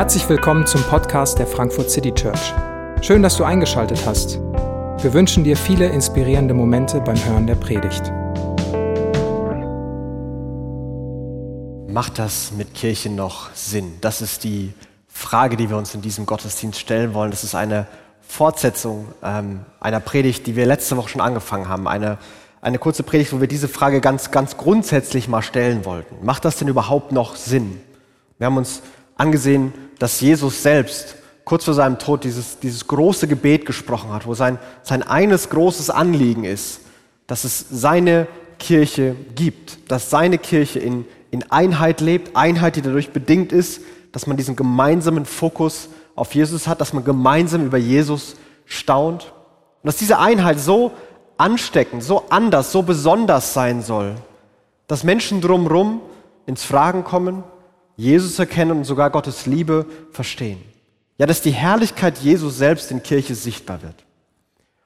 Herzlich willkommen zum Podcast der Frankfurt City Church. Schön, dass du eingeschaltet hast. Wir wünschen dir viele inspirierende Momente beim Hören der Predigt. Macht das mit Kirche noch Sinn? Das ist die Frage, die wir uns in diesem Gottesdienst stellen wollen. Das ist eine Fortsetzung ähm, einer Predigt, die wir letzte Woche schon angefangen haben. Eine, eine kurze Predigt, wo wir diese Frage ganz, ganz grundsätzlich mal stellen wollten. Macht das denn überhaupt noch Sinn? Wir haben uns angesehen, dass Jesus selbst kurz vor seinem Tod dieses, dieses große Gebet gesprochen hat, wo sein, sein eines großes Anliegen ist, dass es seine Kirche gibt, dass seine Kirche in, in Einheit lebt, Einheit, die dadurch bedingt ist, dass man diesen gemeinsamen Fokus auf Jesus hat, dass man gemeinsam über Jesus staunt. Und dass diese Einheit so ansteckend, so anders, so besonders sein soll, dass Menschen drumherum ins Fragen kommen, Jesus erkennen und sogar Gottes Liebe verstehen. Ja, dass die Herrlichkeit Jesus selbst in Kirche sichtbar wird.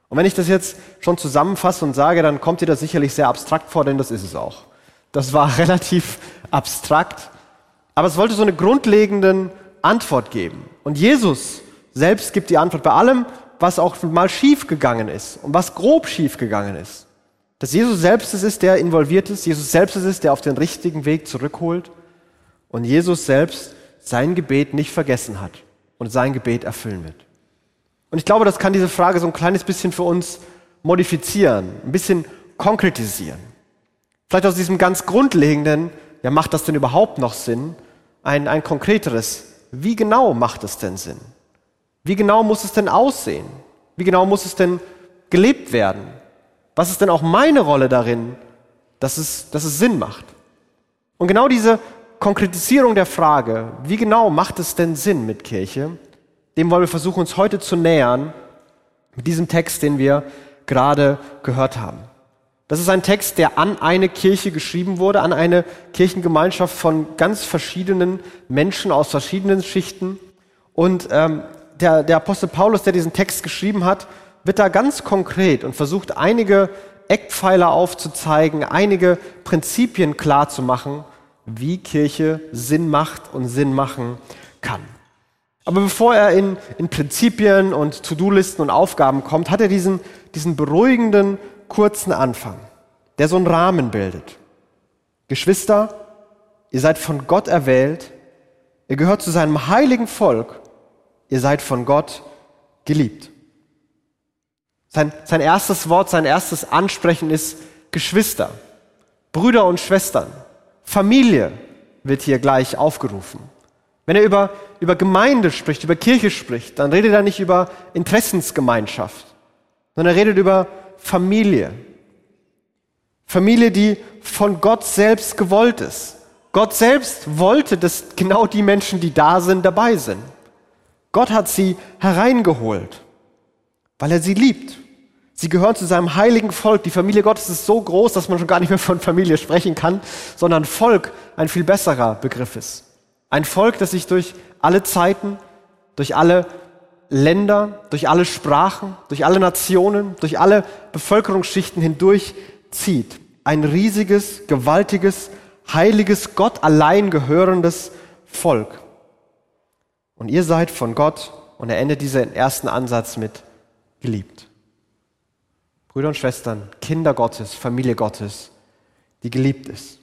Und wenn ich das jetzt schon zusammenfasse und sage, dann kommt dir das sicherlich sehr abstrakt vor, denn das ist es auch. Das war relativ abstrakt, aber es wollte so eine grundlegende Antwort geben. Und Jesus selbst gibt die Antwort bei allem, was auch mal schief gegangen ist und was grob schief gegangen ist. Dass Jesus selbst es ist, der involviert ist, Jesus selbst es ist, der auf den richtigen Weg zurückholt und Jesus selbst sein Gebet nicht vergessen hat und sein Gebet erfüllen wird. Und ich glaube, das kann diese Frage so ein kleines bisschen für uns modifizieren, ein bisschen konkretisieren. Vielleicht aus diesem ganz grundlegenden, ja, macht das denn überhaupt noch Sinn? Ein, ein konkreteres, wie genau macht es denn Sinn? Wie genau muss es denn aussehen? Wie genau muss es denn gelebt werden? Was ist denn auch meine Rolle darin, dass es, dass es Sinn macht? Und genau diese Konkretisierung der Frage, wie genau macht es denn Sinn mit Kirche, dem wollen wir versuchen, uns heute zu nähern mit diesem Text, den wir gerade gehört haben. Das ist ein Text, der an eine Kirche geschrieben wurde, an eine Kirchengemeinschaft von ganz verschiedenen Menschen aus verschiedenen Schichten. Und ähm, der, der Apostel Paulus, der diesen Text geschrieben hat, wird da ganz konkret und versucht, einige Eckpfeiler aufzuzeigen, einige Prinzipien klar zu machen, wie Kirche Sinn macht und Sinn machen kann. Aber bevor er in, in Prinzipien und To-Do-Listen und Aufgaben kommt, hat er diesen, diesen beruhigenden, kurzen Anfang, der so einen Rahmen bildet. Geschwister, ihr seid von Gott erwählt, ihr gehört zu seinem heiligen Volk, ihr seid von Gott geliebt. Sein, sein erstes Wort, sein erstes Ansprechen ist Geschwister, Brüder und Schwestern. Familie wird hier gleich aufgerufen. Wenn er über, über Gemeinde spricht, über Kirche spricht, dann redet er nicht über Interessensgemeinschaft, sondern er redet über Familie. Familie, die von Gott selbst gewollt ist. Gott selbst wollte, dass genau die Menschen, die da sind, dabei sind. Gott hat sie hereingeholt, weil er sie liebt. Sie gehören zu seinem heiligen Volk. Die Familie Gottes ist so groß, dass man schon gar nicht mehr von Familie sprechen kann, sondern Volk ein viel besserer Begriff ist. Ein Volk, das sich durch alle Zeiten, durch alle Länder, durch alle Sprachen, durch alle Nationen, durch alle Bevölkerungsschichten hindurch zieht. Ein riesiges, gewaltiges, heiliges, Gott allein gehörendes Volk. Und ihr seid von Gott, und er endet diesen ersten Ansatz mit geliebt. Brüder und Schwestern, Kinder Gottes, Familie Gottes, die geliebt ist.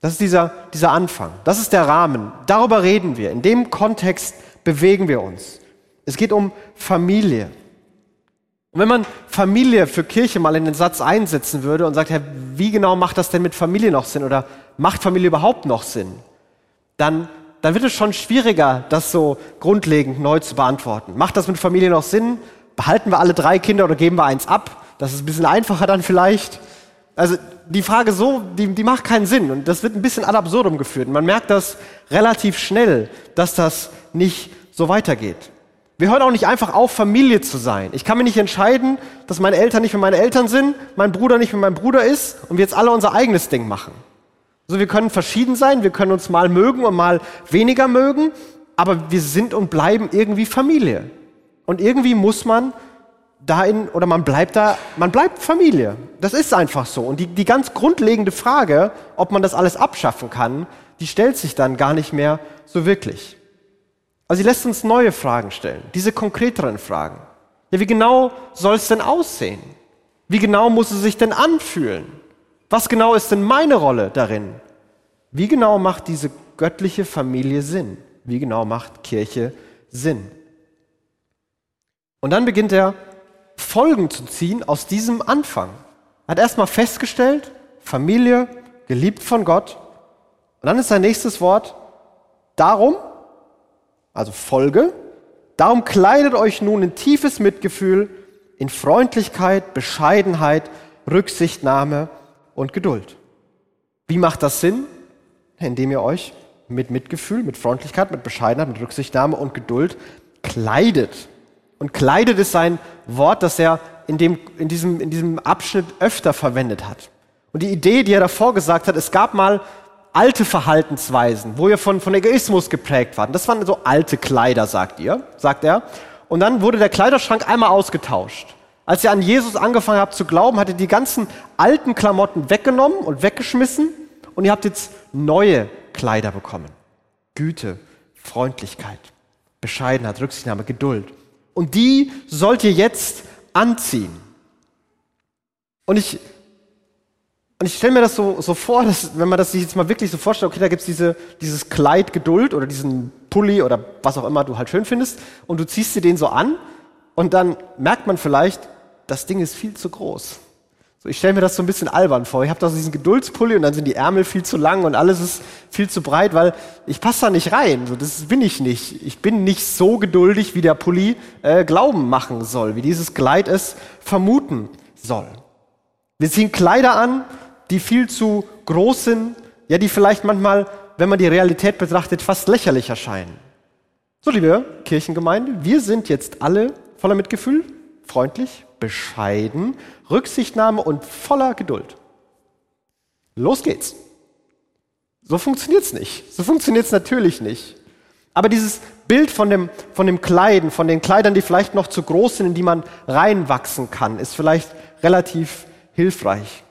Das ist dieser, dieser Anfang. Das ist der Rahmen. Darüber reden wir. In dem Kontext bewegen wir uns. Es geht um Familie. Und wenn man Familie für Kirche mal in den Satz einsetzen würde und sagt, Herr, wie genau macht das denn mit Familie noch Sinn oder macht Familie überhaupt noch Sinn? Dann, dann wird es schon schwieriger, das so grundlegend neu zu beantworten. Macht das mit Familie noch Sinn? Behalten wir alle drei Kinder oder geben wir eins ab? Das ist ein bisschen einfacher dann vielleicht. Also die Frage so, die, die macht keinen Sinn und das wird ein bisschen ad absurdum geführt. Man merkt das relativ schnell, dass das nicht so weitergeht. Wir hören auch nicht einfach auf, Familie zu sein. Ich kann mir nicht entscheiden, dass meine Eltern nicht mehr meine Eltern sind, mein Bruder nicht mehr mein Bruder ist und wir jetzt alle unser eigenes Ding machen. Also wir können verschieden sein, wir können uns mal mögen und mal weniger mögen, aber wir sind und bleiben irgendwie Familie. Und irgendwie muss man da in, oder man bleibt da, man bleibt Familie. Das ist einfach so. Und die, die ganz grundlegende Frage, ob man das alles abschaffen kann, die stellt sich dann gar nicht mehr so wirklich. Also sie lässt uns neue Fragen stellen, diese konkreteren Fragen. Ja, wie genau soll es denn aussehen? Wie genau muss es sich denn anfühlen? Was genau ist denn meine Rolle darin? Wie genau macht diese göttliche Familie Sinn? Wie genau macht Kirche Sinn? Und dann beginnt er Folgen zu ziehen aus diesem Anfang. Er hat erstmal festgestellt, Familie, geliebt von Gott. Und dann ist sein nächstes Wort, darum, also Folge, darum kleidet euch nun in tiefes Mitgefühl, in Freundlichkeit, Bescheidenheit, Rücksichtnahme und Geduld. Wie macht das Sinn? Indem ihr euch mit Mitgefühl, mit Freundlichkeit, mit Bescheidenheit, mit Rücksichtnahme und Geduld kleidet. Und kleidet ist ein Wort, das er in, dem, in, diesem, in diesem Abschnitt öfter verwendet hat. Und die Idee, die er davor gesagt hat, es gab mal alte Verhaltensweisen, wo ihr von, von Egoismus geprägt wart. Das waren so alte Kleider, sagt ihr, sagt er. Und dann wurde der Kleiderschrank einmal ausgetauscht. Als ihr an Jesus angefangen habt zu glauben, hat er die ganzen alten Klamotten weggenommen und weggeschmissen und ihr habt jetzt neue Kleider bekommen. Güte, Freundlichkeit, Bescheidenheit, Rücksichtnahme, Geduld. Und die sollt ihr jetzt anziehen. Und ich, und ich stelle mir das so, so vor, dass, wenn man das sich jetzt mal wirklich so vorstellt, okay, da gibt's diese, dieses Kleid Geduld oder diesen Pulli oder was auch immer du halt schön findest und du ziehst dir den so an und dann merkt man vielleicht, das Ding ist viel zu groß. So, ich stelle mir das so ein bisschen albern vor. Ich habe da so diesen Geduldspulli und dann sind die Ärmel viel zu lang und alles ist viel zu breit, weil ich passe da nicht rein. So, das bin ich nicht. Ich bin nicht so geduldig, wie der Pulli äh, Glauben machen soll, wie dieses Kleid es vermuten soll. Wir ziehen Kleider an, die viel zu groß sind, ja, die vielleicht manchmal, wenn man die Realität betrachtet, fast lächerlich erscheinen. So, liebe Kirchengemeinde, wir sind jetzt alle voller Mitgefühl, freundlich, bescheiden, Rücksichtnahme und voller Geduld. Los geht's. So funktioniert's nicht. So funktioniert's natürlich nicht. Aber dieses Bild von dem, von dem Kleiden, von den Kleidern, die vielleicht noch zu groß sind, in die man reinwachsen kann, ist vielleicht relativ hilfreich.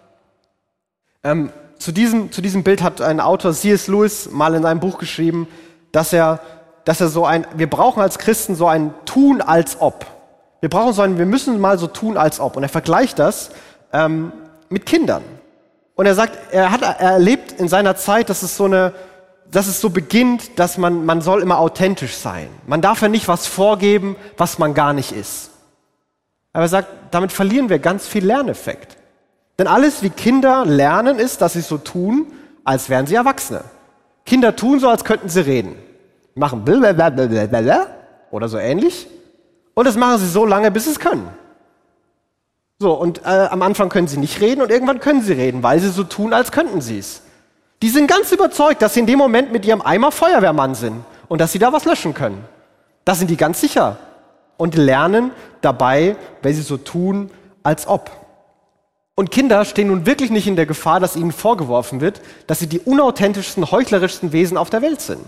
Ähm, zu, diesem, zu diesem Bild hat ein Autor, C.S. Lewis, mal in seinem Buch geschrieben, dass er, dass er so ein, wir brauchen als Christen so ein Tun als ob. Wir brauchen so ein, wir müssen mal so tun als ob. Und er vergleicht das ähm, mit Kindern. Und er sagt, er hat er erlebt in seiner Zeit, dass es so eine, dass es so beginnt, dass man, man soll immer authentisch sein. Man darf ja nicht was vorgeben, was man gar nicht ist. Aber er sagt, damit verlieren wir ganz viel Lerneffekt. Denn alles, wie Kinder lernen, ist, dass sie so tun, als wären sie Erwachsene. Kinder tun so, als könnten sie reden. Machen blablabla oder so ähnlich. Und das machen sie so lange, bis sie es können. So, und äh, am Anfang können sie nicht reden und irgendwann können sie reden, weil sie so tun, als könnten sie es. Die sind ganz überzeugt, dass sie in dem Moment mit ihrem Eimer Feuerwehrmann sind und dass sie da was löschen können. Da sind die ganz sicher und lernen dabei, weil sie so tun, als ob. Und Kinder stehen nun wirklich nicht in der Gefahr, dass ihnen vorgeworfen wird, dass sie die unauthentischsten, heuchlerischsten Wesen auf der Welt sind.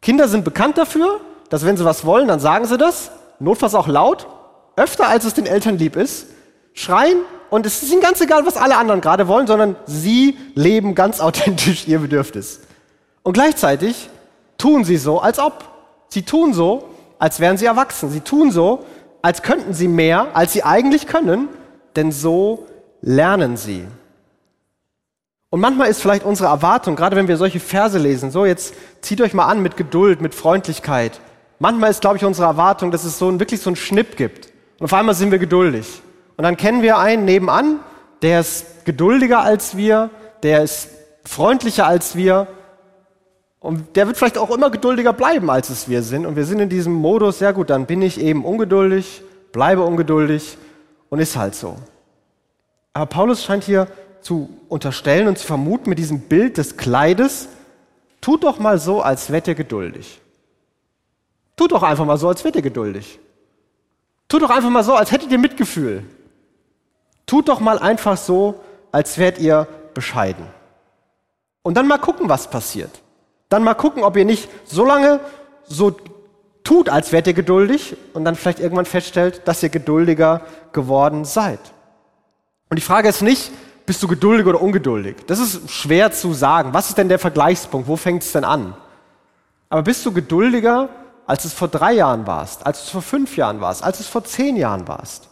Kinder sind bekannt dafür, dass wenn sie was wollen, dann sagen sie das, notfalls auch laut, öfter als es den Eltern lieb ist, schreien und es ist ihnen ganz egal, was alle anderen gerade wollen, sondern sie leben ganz authentisch ihr Bedürfnis. Und gleichzeitig tun sie so, als ob. Sie tun so, als wären sie erwachsen. Sie tun so, als könnten sie mehr, als sie eigentlich können, denn so lernen sie. Und manchmal ist vielleicht unsere Erwartung, gerade wenn wir solche Verse lesen, so jetzt zieht euch mal an mit Geduld, mit Freundlichkeit. Manchmal ist, glaube ich, unsere Erwartung, dass es so ein, wirklich so einen Schnipp gibt. Und auf einmal sind wir geduldig. Und dann kennen wir einen nebenan, der ist geduldiger als wir, der ist freundlicher als wir. Und der wird vielleicht auch immer geduldiger bleiben, als es wir sind. Und wir sind in diesem Modus, ja gut, dann bin ich eben ungeduldig, bleibe ungeduldig und ist halt so. Aber Paulus scheint hier zu unterstellen und zu vermuten mit diesem Bild des Kleides, tut doch mal so, als wärt ihr geduldig. Tut doch einfach mal so, als wärt ihr geduldig. Tut doch einfach mal so, als hättet ihr Mitgefühl. Tut doch mal einfach so, als wärt ihr bescheiden. Und dann mal gucken, was passiert. Dann mal gucken, ob ihr nicht so lange so tut, als wärt ihr geduldig und dann vielleicht irgendwann feststellt, dass ihr geduldiger geworden seid. Und die Frage ist nicht, bist du geduldig oder ungeduldig? Das ist schwer zu sagen. Was ist denn der Vergleichspunkt? Wo fängt es denn an? Aber bist du geduldiger als es vor drei Jahren warst, als es vor fünf Jahren warst, als es vor zehn Jahren warst?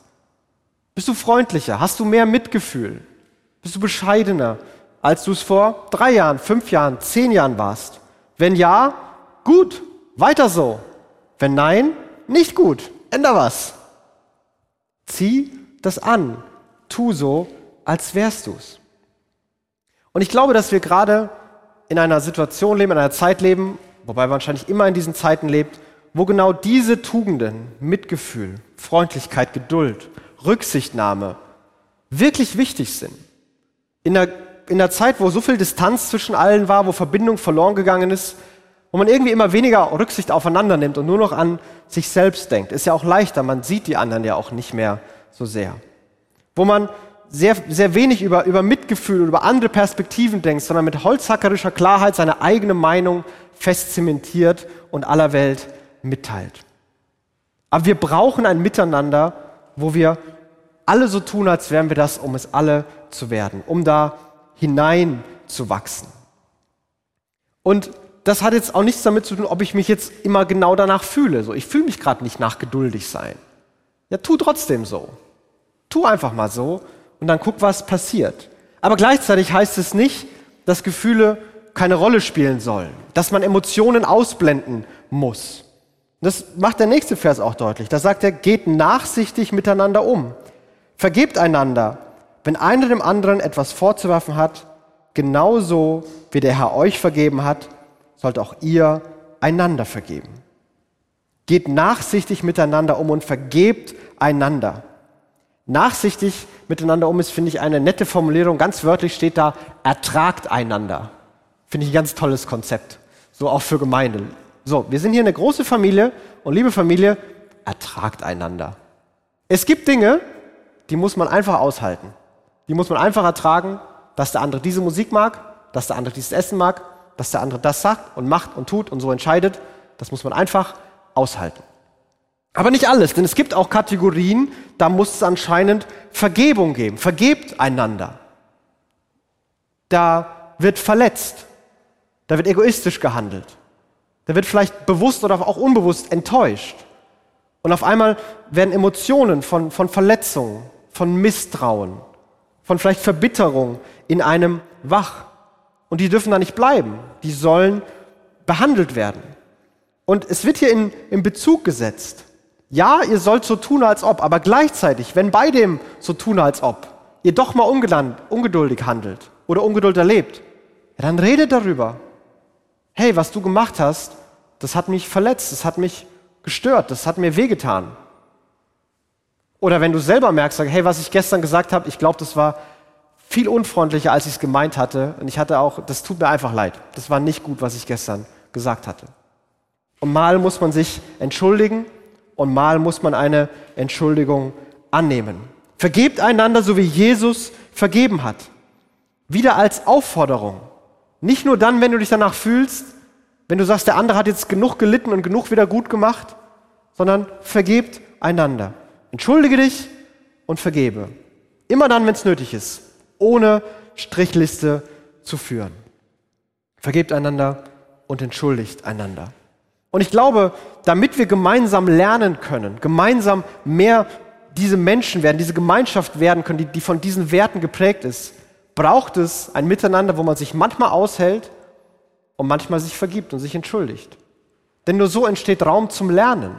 Bist du freundlicher? Hast du mehr Mitgefühl? Bist du bescheidener, als du es vor drei Jahren, fünf Jahren, zehn Jahren warst? Wenn ja, gut, weiter so. Wenn nein, nicht gut, änder was. Zieh das an, tu so, als wärst du's. Und ich glaube, dass wir gerade in einer Situation leben, in einer Zeit leben, wobei man wahrscheinlich immer in diesen Zeiten lebt, wo genau diese Tugenden, Mitgefühl, Freundlichkeit, Geduld, Rücksichtnahme wirklich wichtig sind. In der, in der Zeit, wo so viel Distanz zwischen allen war, wo Verbindung verloren gegangen ist, wo man irgendwie immer weniger Rücksicht aufeinander nimmt und nur noch an sich selbst denkt, ist ja auch leichter, man sieht die anderen ja auch nicht mehr so sehr. Wo man sehr, sehr wenig über, über Mitgefühl, über andere Perspektiven denkt, sondern mit holzhackerischer Klarheit seine eigene Meinung fest zementiert und aller Welt mitteilt. Aber wir brauchen ein Miteinander, wo wir alle so tun, als wären wir das, um es alle zu werden, um da hinein zu wachsen. Und das hat jetzt auch nichts damit zu tun, ob ich mich jetzt immer genau danach fühle. So, ich fühle mich gerade nicht nach geduldig sein. Ja, tu trotzdem so. Tu einfach mal so und dann guck, was passiert. Aber gleichzeitig heißt es nicht, dass Gefühle keine Rolle spielen sollen, dass man Emotionen ausblenden muss. Das macht der nächste Vers auch deutlich. Da sagt er, geht nachsichtig miteinander um. Vergebt einander, wenn einer dem anderen etwas vorzuwerfen hat, genauso wie der Herr euch vergeben hat, sollt auch ihr einander vergeben. Geht nachsichtig miteinander um und vergebt einander. Nachsichtig miteinander um ist, finde ich, eine nette Formulierung. Ganz wörtlich steht da, ertragt einander. Finde ich ein ganz tolles Konzept. So auch für Gemeinden. So, wir sind hier eine große Familie und liebe Familie, ertragt einander. Es gibt Dinge, die muss man einfach aushalten. Die muss man einfach ertragen, dass der andere diese Musik mag, dass der andere dieses Essen mag, dass der andere das sagt und macht und tut und so entscheidet. Das muss man einfach aushalten. Aber nicht alles, denn es gibt auch Kategorien, da muss es anscheinend Vergebung geben. Vergebt einander. Da wird verletzt. Da wird egoistisch gehandelt. Da wird vielleicht bewusst oder auch unbewusst enttäuscht. Und auf einmal werden Emotionen von, von Verletzung, von Misstrauen, von vielleicht Verbitterung in einem wach. Und die dürfen da nicht bleiben. Die sollen behandelt werden. Und es wird hier in, in Bezug gesetzt. Ja, ihr sollt so tun, als ob, aber gleichzeitig, wenn bei dem so tun, als ob, ihr doch mal ungeduldig handelt oder Ungeduld erlebt, ja, dann redet darüber. Hey, was du gemacht hast, das hat mich verletzt, das hat mich gestört, das hat mir wehgetan. Oder wenn du selber merkst, sag, hey, was ich gestern gesagt habe, ich glaube, das war viel unfreundlicher, als ich es gemeint hatte. Und ich hatte auch, das tut mir einfach leid. Das war nicht gut, was ich gestern gesagt hatte. Und mal muss man sich entschuldigen und mal muss man eine Entschuldigung annehmen. Vergebt einander, so wie Jesus vergeben hat. Wieder als Aufforderung. Nicht nur dann, wenn du dich danach fühlst, wenn du sagst, der andere hat jetzt genug gelitten und genug wieder gut gemacht, sondern vergebt einander. Entschuldige dich und vergebe. Immer dann, wenn es nötig ist, ohne Strichliste zu führen. Vergebt einander und entschuldigt einander. Und ich glaube, damit wir gemeinsam lernen können, gemeinsam mehr diese Menschen werden, diese Gemeinschaft werden können, die, die von diesen Werten geprägt ist, braucht es ein Miteinander, wo man sich manchmal aushält und manchmal sich vergibt und sich entschuldigt. Denn nur so entsteht Raum zum Lernen.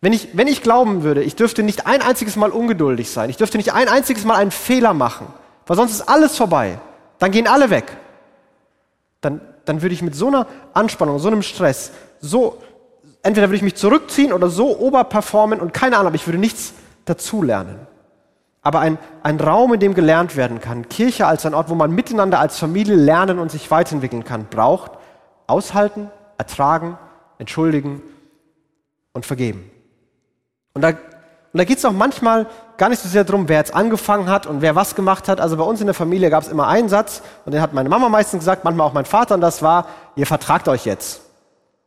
Wenn ich, wenn ich glauben würde, ich dürfte nicht ein einziges Mal ungeduldig sein, ich dürfte nicht ein einziges Mal einen Fehler machen, weil sonst ist alles vorbei, dann gehen alle weg, dann, dann würde ich mit so einer Anspannung, so einem Stress, so, entweder würde ich mich zurückziehen oder so oberperformen und keine Ahnung, aber ich würde nichts dazulernen. Aber ein, ein Raum, in dem gelernt werden kann, Kirche als ein Ort, wo man miteinander als Familie lernen und sich weiterentwickeln kann, braucht aushalten, ertragen, entschuldigen und vergeben. Und da, und da geht es auch manchmal gar nicht so sehr darum, wer jetzt angefangen hat und wer was gemacht hat. Also bei uns in der Familie gab es immer einen Satz und den hat meine Mama meistens gesagt, manchmal auch mein Vater und das war, ihr vertragt euch jetzt.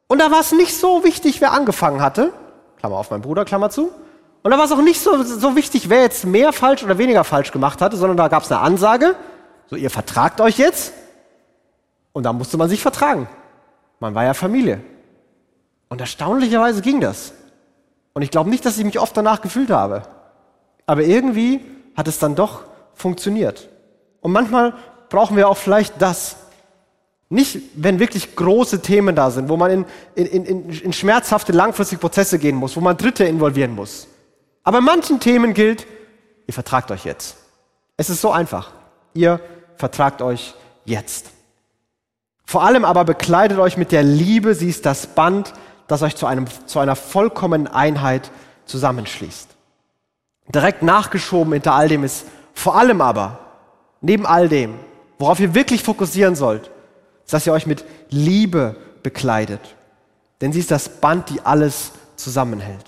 Und da war es nicht so wichtig, wer angefangen hatte. Klammer auf mein Bruder, Klammer zu. Und da war es auch nicht so, so wichtig, wer jetzt mehr falsch oder weniger falsch gemacht hatte, sondern da gab es eine Ansage, so ihr vertragt euch jetzt. Und da musste man sich vertragen. Man war ja Familie. Und erstaunlicherweise ging das. Und ich glaube nicht, dass ich mich oft danach gefühlt habe. Aber irgendwie hat es dann doch funktioniert. Und manchmal brauchen wir auch vielleicht das. Nicht, wenn wirklich große Themen da sind, wo man in, in, in, in schmerzhafte, langfristige Prozesse gehen muss, wo man Dritte involvieren muss. Aber manchen Themen gilt, ihr vertragt euch jetzt. Es ist so einfach. Ihr vertragt euch jetzt. Vor allem aber bekleidet euch mit der Liebe, sie ist das Band, das euch zu, einem, zu einer vollkommenen Einheit zusammenschließt. Direkt nachgeschoben hinter all dem ist vor allem aber, neben all dem, worauf ihr wirklich fokussieren sollt, ist, dass ihr euch mit Liebe bekleidet. Denn sie ist das Band, die alles zusammenhält.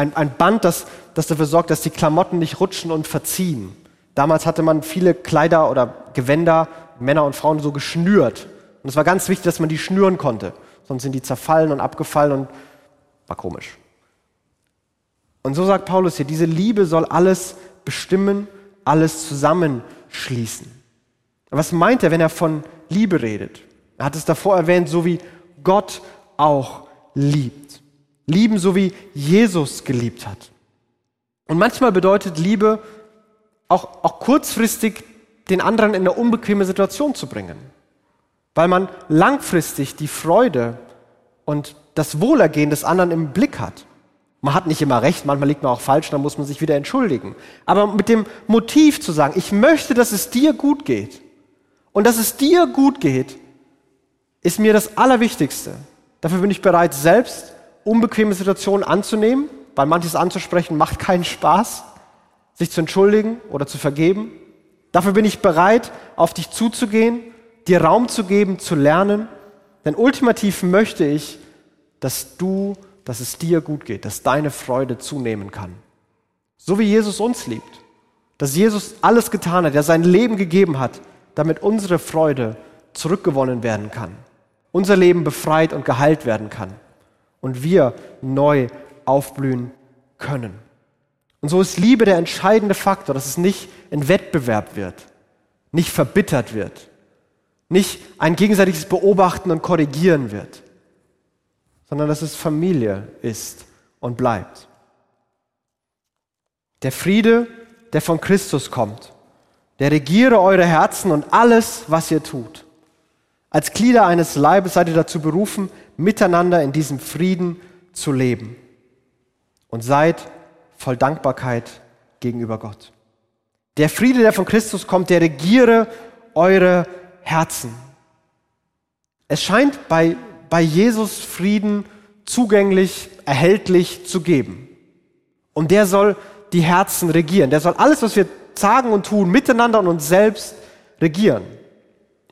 Ein, ein Band, das, das dafür sorgt, dass die Klamotten nicht rutschen und verziehen. Damals hatte man viele Kleider oder Gewänder, Männer und Frauen, so geschnürt. Und es war ganz wichtig, dass man die schnüren konnte sonst sind die zerfallen und abgefallen und war komisch. Und so sagt Paulus hier, diese Liebe soll alles bestimmen, alles zusammenschließen. Was meint er, wenn er von Liebe redet? Er hat es davor erwähnt, so wie Gott auch liebt. Lieben, so wie Jesus geliebt hat. Und manchmal bedeutet Liebe auch, auch kurzfristig den anderen in eine unbequeme Situation zu bringen weil man langfristig die Freude und das Wohlergehen des anderen im Blick hat. Man hat nicht immer recht, manchmal liegt man auch falsch, dann muss man sich wieder entschuldigen. Aber mit dem Motiv zu sagen, ich möchte, dass es dir gut geht und dass es dir gut geht, ist mir das Allerwichtigste. Dafür bin ich bereit, selbst unbequeme Situationen anzunehmen, weil manches anzusprechen macht keinen Spaß, sich zu entschuldigen oder zu vergeben. Dafür bin ich bereit, auf dich zuzugehen dir Raum zu geben, zu lernen. Denn ultimativ möchte ich, dass du, dass es dir gut geht, dass deine Freude zunehmen kann. So wie Jesus uns liebt. Dass Jesus alles getan hat, er sein Leben gegeben hat, damit unsere Freude zurückgewonnen werden kann. Unser Leben befreit und geheilt werden kann. Und wir neu aufblühen können. Und so ist Liebe der entscheidende Faktor, dass es nicht in Wettbewerb wird, nicht verbittert wird, nicht ein gegenseitiges Beobachten und Korrigieren wird, sondern dass es Familie ist und bleibt. Der Friede, der von Christus kommt, der regiere eure Herzen und alles, was ihr tut. Als Glieder eines Leibes seid ihr dazu berufen, miteinander in diesem Frieden zu leben. Und seid voll Dankbarkeit gegenüber Gott. Der Friede, der von Christus kommt, der regiere eure Herzen. Es scheint bei, bei Jesus Frieden zugänglich, erhältlich zu geben. Und der soll die Herzen regieren. Der soll alles, was wir sagen und tun, miteinander und uns selbst regieren.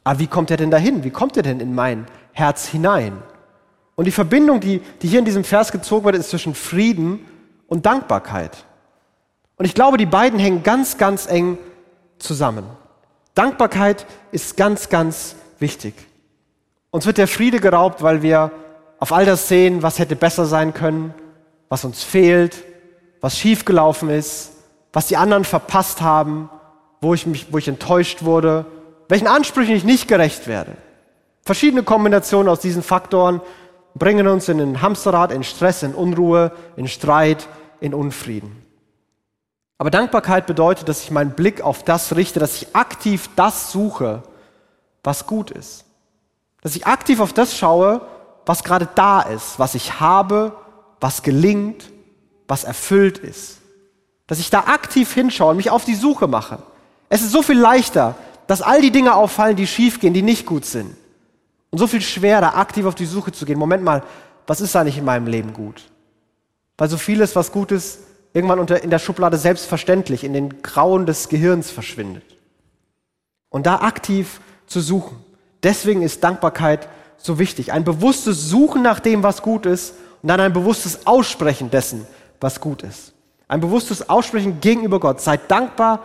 Aber wie kommt er denn dahin? Wie kommt er denn in mein Herz hinein? Und die Verbindung, die, die hier in diesem Vers gezogen wird, ist zwischen Frieden und Dankbarkeit. Und ich glaube, die beiden hängen ganz, ganz eng zusammen. Dankbarkeit ist ganz, ganz wichtig. Uns wird der Friede geraubt, weil wir auf all das sehen, was hätte besser sein können, was uns fehlt, was schiefgelaufen ist, was die anderen verpasst haben, wo ich, mich, wo ich enttäuscht wurde, welchen Ansprüchen ich nicht gerecht werde. Verschiedene Kombinationen aus diesen Faktoren bringen uns in ein Hamsterrad, in Stress, in Unruhe, in Streit, in Unfrieden. Aber Dankbarkeit bedeutet, dass ich meinen Blick auf das richte, dass ich aktiv das suche, was gut ist. Dass ich aktiv auf das schaue, was gerade da ist, was ich habe, was gelingt, was erfüllt ist. Dass ich da aktiv hinschaue und mich auf die Suche mache. Es ist so viel leichter, dass all die Dinge auffallen, die schiefgehen, die nicht gut sind. Und so viel schwerer, aktiv auf die Suche zu gehen. Moment mal, was ist eigentlich in meinem Leben gut? Weil so vieles, was gut ist, irgendwann unter, in der Schublade selbstverständlich, in den Grauen des Gehirns verschwindet. Und da aktiv zu suchen. Deswegen ist Dankbarkeit so wichtig. Ein bewusstes Suchen nach dem, was gut ist und dann ein bewusstes Aussprechen dessen, was gut ist. Ein bewusstes Aussprechen gegenüber Gott. Seid dankbar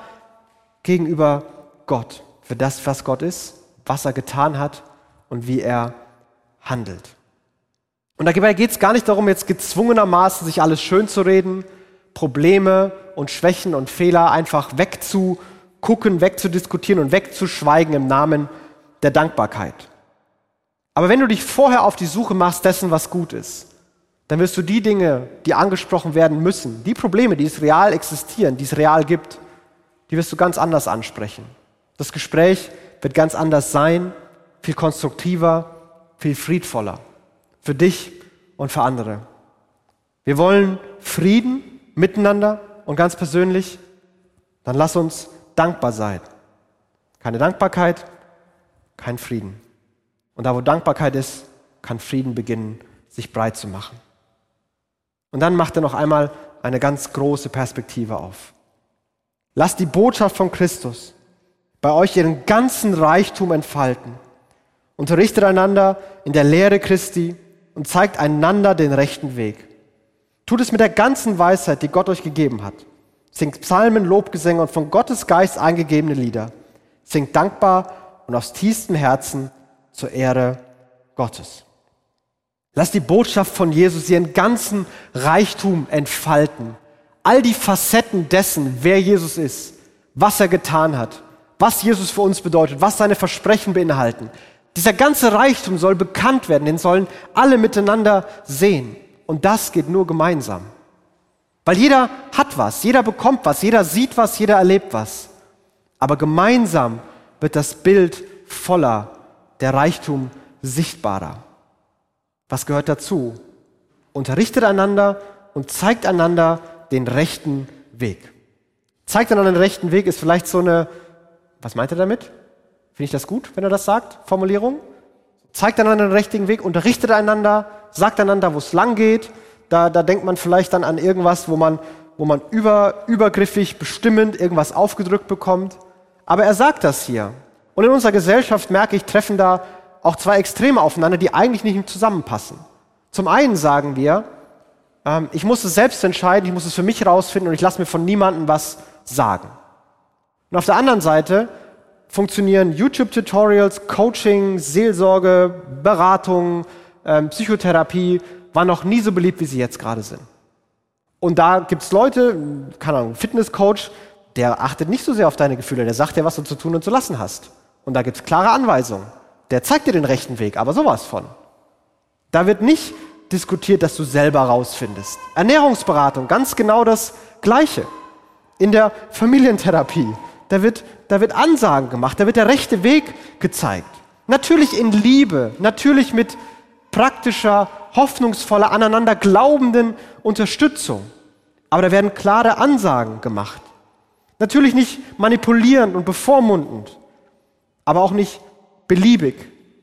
gegenüber Gott für das, was Gott ist, was er getan hat und wie er handelt. Und dabei geht es gar nicht darum, jetzt gezwungenermaßen sich alles schön zu reden, Probleme und Schwächen und Fehler einfach wegzugucken, wegzudiskutieren und wegzuschweigen im Namen der Dankbarkeit. Aber wenn du dich vorher auf die Suche machst dessen, was gut ist, dann wirst du die Dinge, die angesprochen werden müssen, die Probleme, die es real existieren, die es real gibt, die wirst du ganz anders ansprechen. Das Gespräch wird ganz anders sein, viel konstruktiver, viel friedvoller. Für dich und für andere. Wir wollen Frieden miteinander und ganz persönlich. Dann lass uns dankbar sein. Keine Dankbarkeit, kein Frieden. Und da, wo Dankbarkeit ist, kann Frieden beginnen, sich breit zu machen. Und dann macht er noch einmal eine ganz große Perspektive auf. Lasst die Botschaft von Christus bei euch ihren ganzen Reichtum entfalten. Unterrichtet einander in der Lehre Christi und zeigt einander den rechten Weg. Tut es mit der ganzen Weisheit, die Gott euch gegeben hat. Singt Psalmen, Lobgesänge und von Gottes Geist eingegebene Lieder. Singt dankbar und aus tiefstem Herzen zur Ehre Gottes. Lass die Botschaft von Jesus ihren ganzen Reichtum entfalten. All die Facetten dessen, wer Jesus ist, was er getan hat, was Jesus für uns bedeutet, was seine Versprechen beinhalten. Dieser ganze Reichtum soll bekannt werden, den sollen alle miteinander sehen. Und das geht nur gemeinsam. Weil jeder hat was, jeder bekommt was, jeder sieht was, jeder erlebt was. Aber gemeinsam wird das Bild voller, der Reichtum sichtbarer. Was gehört dazu? Unterrichtet einander und zeigt einander den rechten Weg. Zeigt einander den rechten Weg ist vielleicht so eine, was meint er damit? Finde ich das gut, wenn er das sagt? Formulierung? Zeigt einander den richtigen Weg, unterrichtet einander, sagt einander, wo es lang geht. Da, da denkt man vielleicht dann an irgendwas, wo man, wo man über, übergriffig, bestimmend irgendwas aufgedrückt bekommt. Aber er sagt das hier. Und in unserer Gesellschaft merke ich, treffen da auch zwei Extreme aufeinander, die eigentlich nicht zusammenpassen. Zum einen sagen wir, ähm, ich muss es selbst entscheiden, ich muss es für mich rausfinden und ich lasse mir von niemandem was sagen. Und auf der anderen Seite funktionieren YouTube-Tutorials, Coaching, Seelsorge, Beratung, ähm, Psychotherapie, waren noch nie so beliebt, wie sie jetzt gerade sind. Und da gibt's Leute, keine Ahnung, Fitnesscoach, der achtet nicht so sehr auf deine Gefühle, der sagt dir, was du zu tun und zu lassen hast. Und da gibt's klare Anweisungen. Der zeigt dir den rechten Weg, aber sowas von. Da wird nicht diskutiert, dass du selber rausfindest. Ernährungsberatung, ganz genau das Gleiche. In der Familientherapie, da wird, da wird Ansagen gemacht, da wird der rechte Weg gezeigt. Natürlich in Liebe, natürlich mit praktischer, hoffnungsvoller, aneinander glaubenden Unterstützung. Aber da werden klare Ansagen gemacht. Natürlich nicht manipulierend und bevormundend, aber auch nicht beliebig,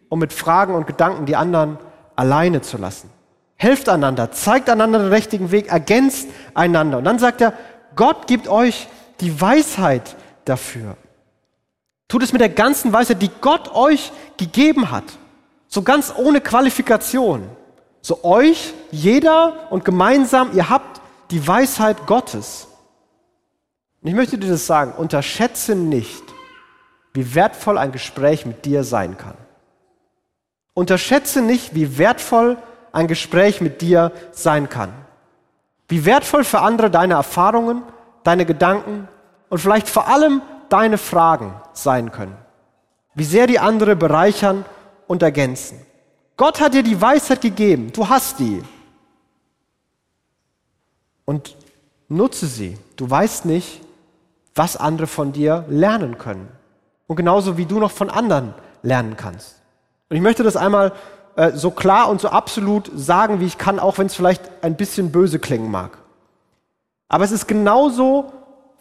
um mit Fragen und Gedanken die anderen alleine zu lassen. Helft einander, zeigt einander den richtigen Weg, ergänzt einander. Und dann sagt er, Gott gibt euch die Weisheit dafür. Tut es mit der ganzen Weisheit, die Gott euch gegeben hat. So ganz ohne Qualifikation. So euch, jeder und gemeinsam, ihr habt die Weisheit Gottes. Und ich möchte dir das sagen, unterschätze nicht, wie wertvoll ein Gespräch mit dir sein kann. Unterschätze nicht, wie wertvoll ein Gespräch mit dir sein kann. Wie wertvoll für andere deine Erfahrungen, deine Gedanken und vielleicht vor allem deine Fragen sein können. Wie sehr die andere bereichern und ergänzen. Gott hat dir die Weisheit gegeben, du hast die. Und nutze sie. Du weißt nicht, was andere von dir lernen können. Und genauso wie du noch von anderen lernen kannst. Und ich möchte das einmal äh, so klar und so absolut sagen, wie ich kann, auch wenn es vielleicht ein bisschen böse klingen mag. Aber es ist genauso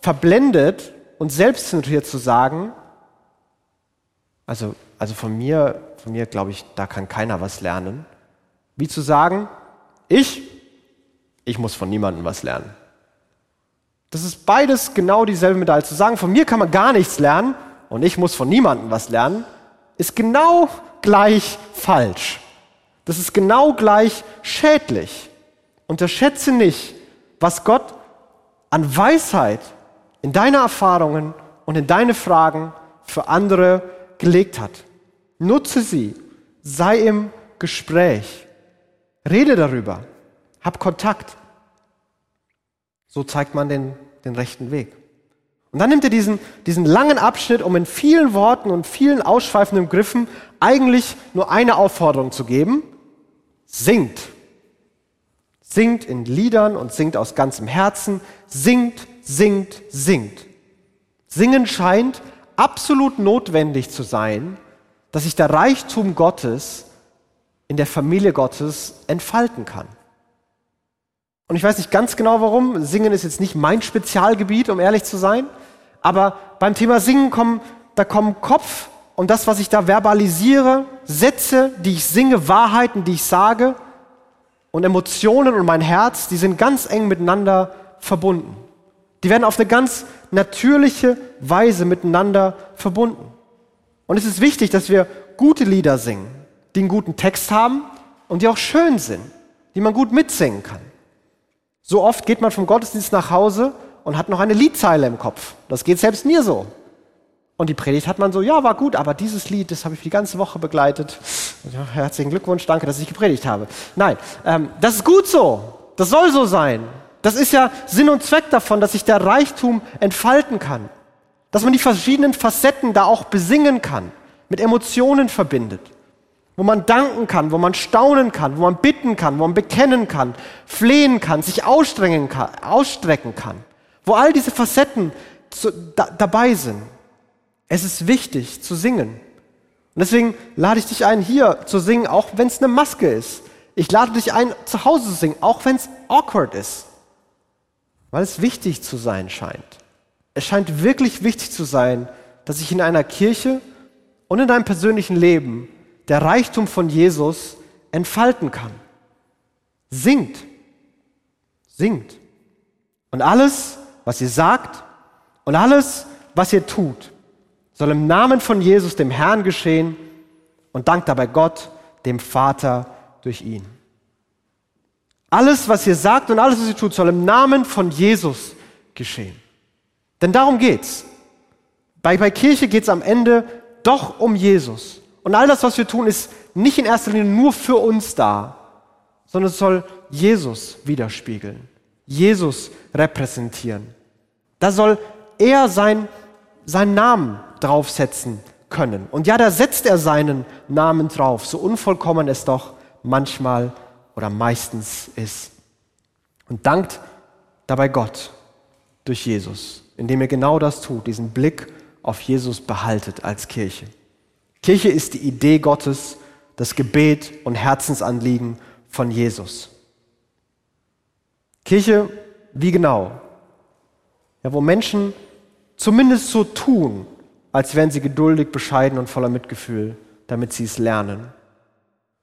verblendet und selbstzentriert zu sagen, also, also von mir, von mir glaube ich, da kann keiner was lernen, wie zu sagen, ich, ich muss von niemandem was lernen. Das ist beides genau dieselbe Medaille. Zu sagen, von mir kann man gar nichts lernen und ich muss von niemandem was lernen, ist genau gleich falsch. Das ist genau gleich schädlich. Unterschätze nicht, was Gott an Weisheit in deine Erfahrungen und in deine Fragen für andere gelegt hat. Nutze sie, sei im Gespräch, rede darüber, hab Kontakt. So zeigt man den, den rechten Weg. Und dann nimmt er diesen, diesen langen Abschnitt, um in vielen Worten und vielen ausschweifenden Griffen eigentlich nur eine Aufforderung zu geben. Singt. Singt in Liedern und singt aus ganzem Herzen. Singt, singt, singt. Singen scheint absolut notwendig zu sein, dass sich der Reichtum Gottes in der Familie Gottes entfalten kann. Und ich weiß nicht ganz genau warum. Singen ist jetzt nicht mein Spezialgebiet, um ehrlich zu sein. Aber beim Thema Singen kommen, da kommen Kopf und das, was ich da verbalisiere, Sätze, die ich singe, Wahrheiten, die ich sage und Emotionen und mein Herz, die sind ganz eng miteinander verbunden. Die werden auf eine ganz natürliche Weise miteinander verbunden. Und es ist wichtig, dass wir gute Lieder singen, die einen guten Text haben und die auch schön sind, die man gut mitsingen kann. So oft geht man vom Gottesdienst nach Hause und hat noch eine Liedzeile im Kopf. Das geht selbst mir so. Und die Predigt hat man so, ja, war gut, aber dieses Lied, das habe ich die ganze Woche begleitet. Ja, herzlichen Glückwunsch, danke, dass ich gepredigt habe. Nein, ähm, das ist gut so. Das soll so sein. Das ist ja Sinn und Zweck davon, dass sich der Reichtum entfalten kann. Dass man die verschiedenen Facetten da auch besingen kann, mit Emotionen verbindet wo man danken kann, wo man staunen kann, wo man bitten kann, wo man bekennen kann, flehen kann, sich ausstrecken kann, ausstrecken kann, wo all diese Facetten zu, da, dabei sind. Es ist wichtig zu singen. Und deswegen lade ich dich ein, hier zu singen, auch wenn es eine Maske ist. Ich lade dich ein, zu Hause zu singen, auch wenn es awkward ist. Weil es wichtig zu sein scheint. Es scheint wirklich wichtig zu sein, dass ich in einer Kirche und in deinem persönlichen Leben der Reichtum von Jesus entfalten kann. Singt. Singt. Und alles, was ihr sagt und alles, was ihr tut, soll im Namen von Jesus, dem Herrn, geschehen und dankt dabei Gott, dem Vater, durch ihn. Alles, was ihr sagt und alles, was ihr tut, soll im Namen von Jesus geschehen. Denn darum geht's. Bei, bei Kirche geht's am Ende doch um Jesus. Und all das, was wir tun, ist nicht in erster Linie nur für uns da, sondern es soll Jesus widerspiegeln, Jesus repräsentieren. Da soll er sein, seinen Namen draufsetzen können. Und ja, da setzt er seinen Namen drauf, so unvollkommen es doch manchmal oder meistens ist. Und dankt dabei Gott durch Jesus, indem er genau das tut, diesen Blick auf Jesus behaltet als Kirche. Kirche ist die Idee Gottes, das Gebet und Herzensanliegen von Jesus. Kirche, wie genau? Ja, wo Menschen zumindest so tun, als wären sie geduldig, bescheiden und voller Mitgefühl, damit sie es lernen.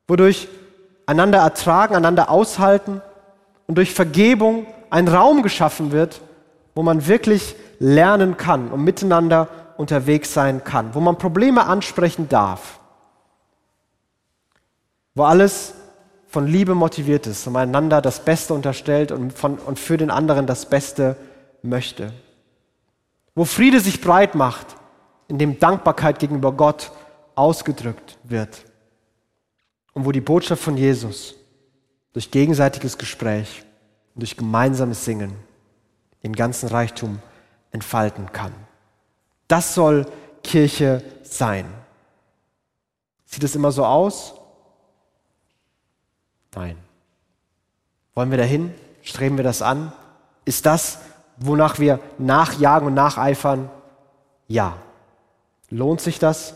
Wodurch einander ertragen, einander aushalten und durch Vergebung ein Raum geschaffen wird, wo man wirklich lernen kann und miteinander unterwegs sein kann, wo man Probleme ansprechen darf, wo alles von Liebe motiviert ist und einander das Beste unterstellt und, von, und für den anderen das Beste möchte, wo Friede sich breit macht, in dem Dankbarkeit gegenüber Gott ausgedrückt wird und wo die Botschaft von Jesus durch gegenseitiges Gespräch und durch gemeinsames Singen den ganzen Reichtum entfalten kann. Das soll Kirche sein. Sieht es immer so aus? Nein. Wollen wir dahin? Streben wir das an? Ist das, wonach wir nachjagen und nacheifern? Ja. Lohnt sich das?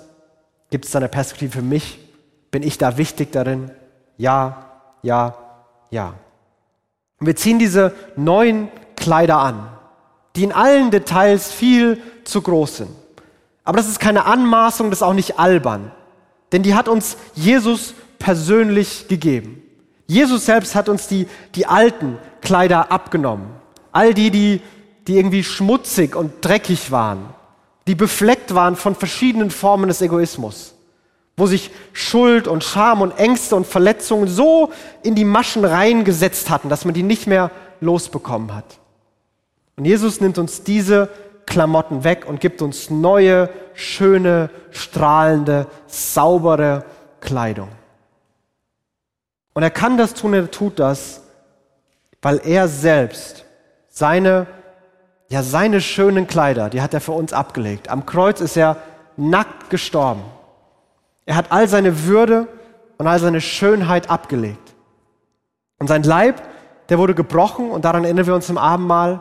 Gibt es da eine Perspektive für mich? Bin ich da wichtig darin? Ja, ja, ja. Und wir ziehen diese neuen Kleider an, die in allen Details viel zu groß sind. Aber das ist keine Anmaßung, das ist auch nicht albern. Denn die hat uns Jesus persönlich gegeben. Jesus selbst hat uns die, die alten Kleider abgenommen. All die, die, die irgendwie schmutzig und dreckig waren, die befleckt waren von verschiedenen Formen des Egoismus, wo sich Schuld und Scham und Ängste und Verletzungen so in die Maschen reingesetzt hatten, dass man die nicht mehr losbekommen hat. Und Jesus nimmt uns diese Klamotten weg und gibt uns neue, schöne, strahlende, saubere Kleidung. Und er kann das tun, er tut das, weil er selbst seine, ja, seine schönen Kleider, die hat er für uns abgelegt. Am Kreuz ist er nackt gestorben. Er hat all seine Würde und all seine Schönheit abgelegt. Und sein Leib, der wurde gebrochen und daran erinnern wir uns im Abendmahl.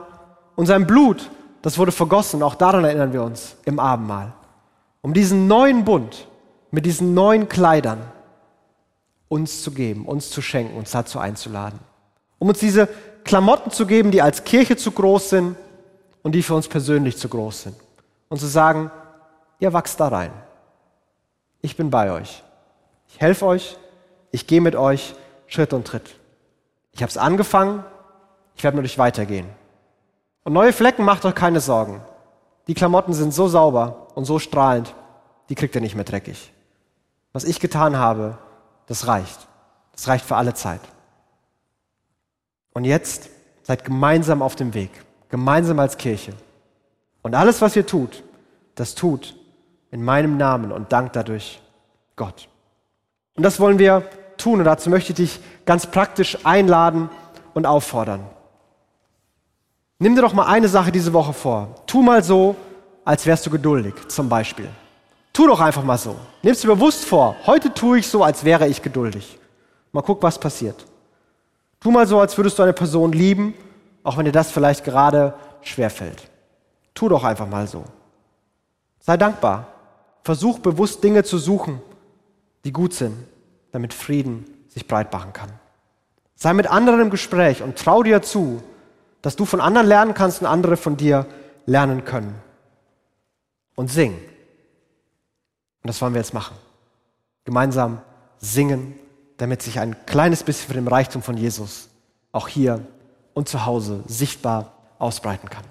Und sein Blut, das wurde vergossen, auch daran erinnern wir uns im Abendmahl. Um diesen neuen Bund mit diesen neuen Kleidern uns zu geben, uns zu schenken, uns dazu einzuladen. Um uns diese Klamotten zu geben, die als Kirche zu groß sind und die für uns persönlich zu groß sind. Und zu sagen, ihr wachst da rein. Ich bin bei euch. Ich helfe euch. Ich gehe mit euch Schritt und Tritt. Ich habe es angefangen. Ich werde mit euch weitergehen. Und neue Flecken macht euch keine Sorgen. Die Klamotten sind so sauber und so strahlend, die kriegt ihr nicht mehr dreckig. Was ich getan habe, das reicht. Das reicht für alle Zeit. Und jetzt seid gemeinsam auf dem Weg, gemeinsam als Kirche. Und alles, was ihr tut, das tut in meinem Namen und dankt dadurch Gott. Und das wollen wir tun und dazu möchte ich dich ganz praktisch einladen und auffordern. Nimm dir doch mal eine Sache diese Woche vor. Tu mal so, als wärst du geduldig, zum Beispiel. Tu doch einfach mal so. Nimm es dir bewusst vor. Heute tue ich so, als wäre ich geduldig. Mal guck, was passiert. Tu mal so, als würdest du eine Person lieben, auch wenn dir das vielleicht gerade schwerfällt. Tu doch einfach mal so. Sei dankbar. Versuch bewusst Dinge zu suchen, die gut sind, damit Frieden sich breit machen kann. Sei mit anderen im Gespräch und trau dir zu, dass du von anderen lernen kannst und andere von dir lernen können. Und sing. Und das wollen wir jetzt machen. Gemeinsam singen, damit sich ein kleines bisschen von dem Reichtum von Jesus auch hier und zu Hause sichtbar ausbreiten kann.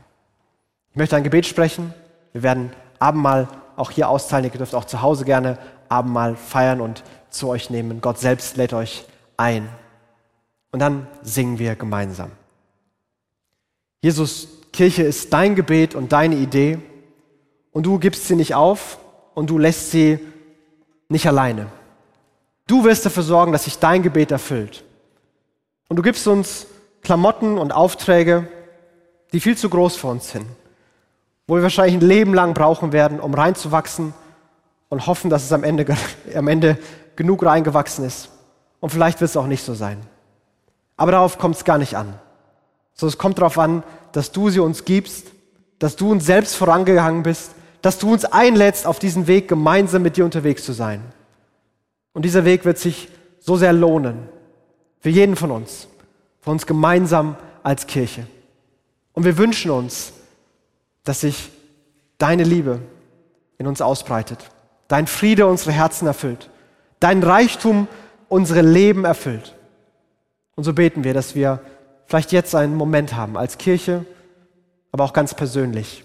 Ich möchte ein Gebet sprechen. Wir werden Abendmahl auch hier austeilen. Ihr dürft auch zu Hause gerne Abendmahl feiern und zu euch nehmen. Gott selbst lädt euch ein. Und dann singen wir gemeinsam. Jesus, Kirche ist dein Gebet und deine Idee. Und du gibst sie nicht auf, und du lässt sie nicht alleine. Du wirst dafür sorgen, dass sich dein Gebet erfüllt. Und du gibst uns Klamotten und Aufträge, die viel zu groß für uns sind, wo wir wahrscheinlich ein Leben lang brauchen werden, um reinzuwachsen und hoffen, dass es am Ende, am Ende genug reingewachsen ist. Und vielleicht wird es auch nicht so sein. Aber darauf kommt es gar nicht an. So, es kommt darauf an, dass du sie uns gibst, dass du uns selbst vorangegangen bist dass du uns einlädst, auf diesen Weg gemeinsam mit dir unterwegs zu sein. Und dieser Weg wird sich so sehr lohnen. Für jeden von uns. Für uns gemeinsam als Kirche. Und wir wünschen uns, dass sich deine Liebe in uns ausbreitet. Dein Friede unsere Herzen erfüllt. Dein Reichtum unsere Leben erfüllt. Und so beten wir, dass wir vielleicht jetzt einen Moment haben als Kirche, aber auch ganz persönlich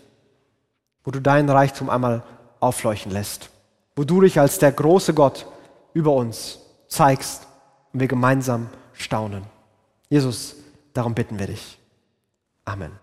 wo du deinen Reichtum einmal aufleuchten lässt, wo du dich als der große Gott über uns zeigst und wir gemeinsam staunen. Jesus, darum bitten wir dich. Amen.